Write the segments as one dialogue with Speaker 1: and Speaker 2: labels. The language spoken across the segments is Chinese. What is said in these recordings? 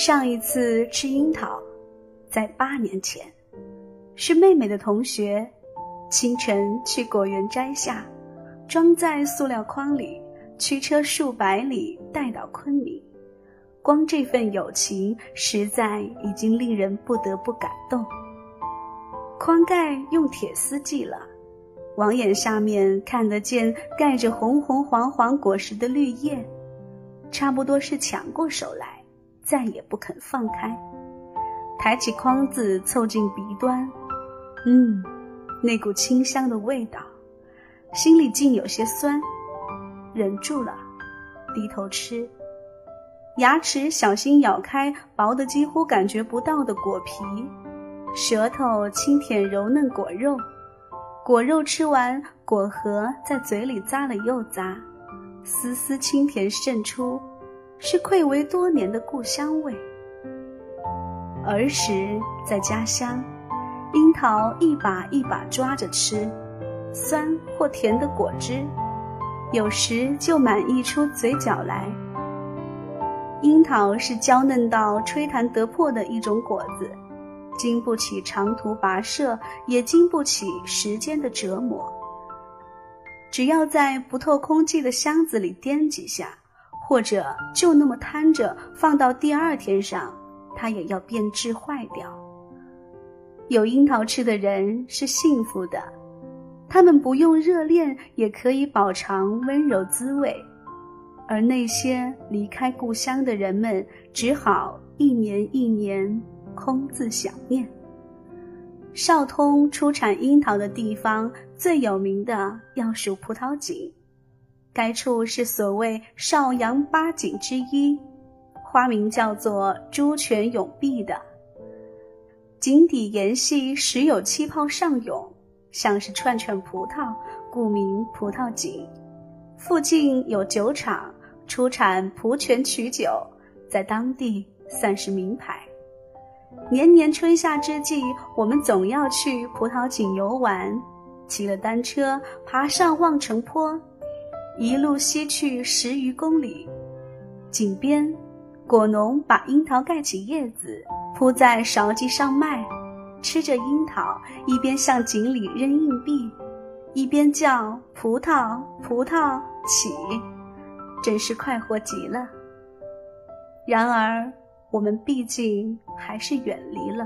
Speaker 1: 上一次吃樱桃，在八年前，是妹妹的同学，清晨去果园摘下，装在塑料筐里，驱车数百里带到昆明。光这份友情，实在已经令人不得不感动。筐盖用铁丝系了，网眼下面看得见盖着红红黄黄果实的绿叶，差不多是抢过手来，再也不肯放开。抬起筐子凑近鼻端，嗯，那股清香的味道，心里竟有些酸，忍住了，低头吃。牙齿小心咬开薄的几乎感觉不到的果皮。舌头轻舔柔嫩果肉，果肉吃完，果核在嘴里咂了又咂，丝丝清甜渗出，是愧为多年的故乡味。儿时在家乡，樱桃一把一把抓着吃，酸或甜的果汁，有时就满溢出嘴角来。樱桃是娇嫩到吹弹得破的一种果子。经不起长途跋涉，也经不起时间的折磨。只要在不透空气的箱子里掂几下，或者就那么摊着放到第二天上，它也要变质坏掉。有樱桃吃的人是幸福的，他们不用热恋也可以饱尝温柔滋味，而那些离开故乡的人们，只好一年一年。空自想念。少通出产樱桃的地方最有名的要数葡萄井，该处是所谓邵阳八景之一，花名叫做朱泉涌碧的。井底岩隙时有气泡上涌，像是串串葡萄，故名葡萄井。附近有酒厂，出产蒲泉曲酒，在当地算是名牌。年年春夏之际，我们总要去葡萄井游玩，骑了单车爬上望城坡，一路西去十余公里。井边，果农把樱桃盖起叶子，铺在勺机上卖，吃着樱桃，一边向井里扔硬币，一边叫“葡萄，葡萄起”，真是快活极了。然而。我们毕竟还是远离了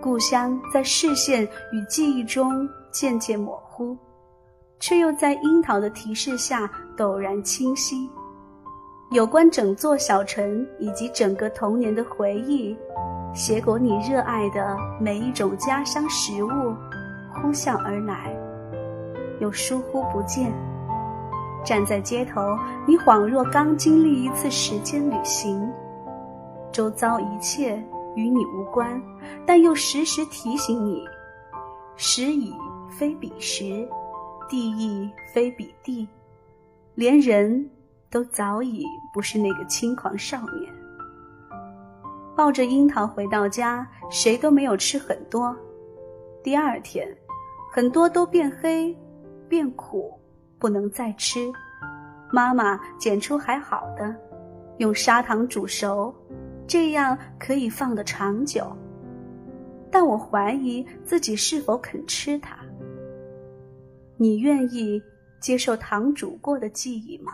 Speaker 1: 故乡，在视线与记忆中渐渐模糊，却又在樱桃的提示下陡然清晰。有关整座小城以及整个童年的回忆，携裹你热爱的每一种家乡食物，呼啸而来，又疏忽不见。站在街头，你恍若刚经历一次时间旅行。周遭一切与你无关，但又时时提醒你：时已非彼时，地亦非彼地，连人都早已不是那个轻狂少年。抱着樱桃回到家，谁都没有吃很多。第二天，很多都变黑、变苦，不能再吃。妈妈捡出还好的，用砂糖煮熟。这样可以放得长久，但我怀疑自己是否肯吃它。你愿意接受堂主过的记忆吗？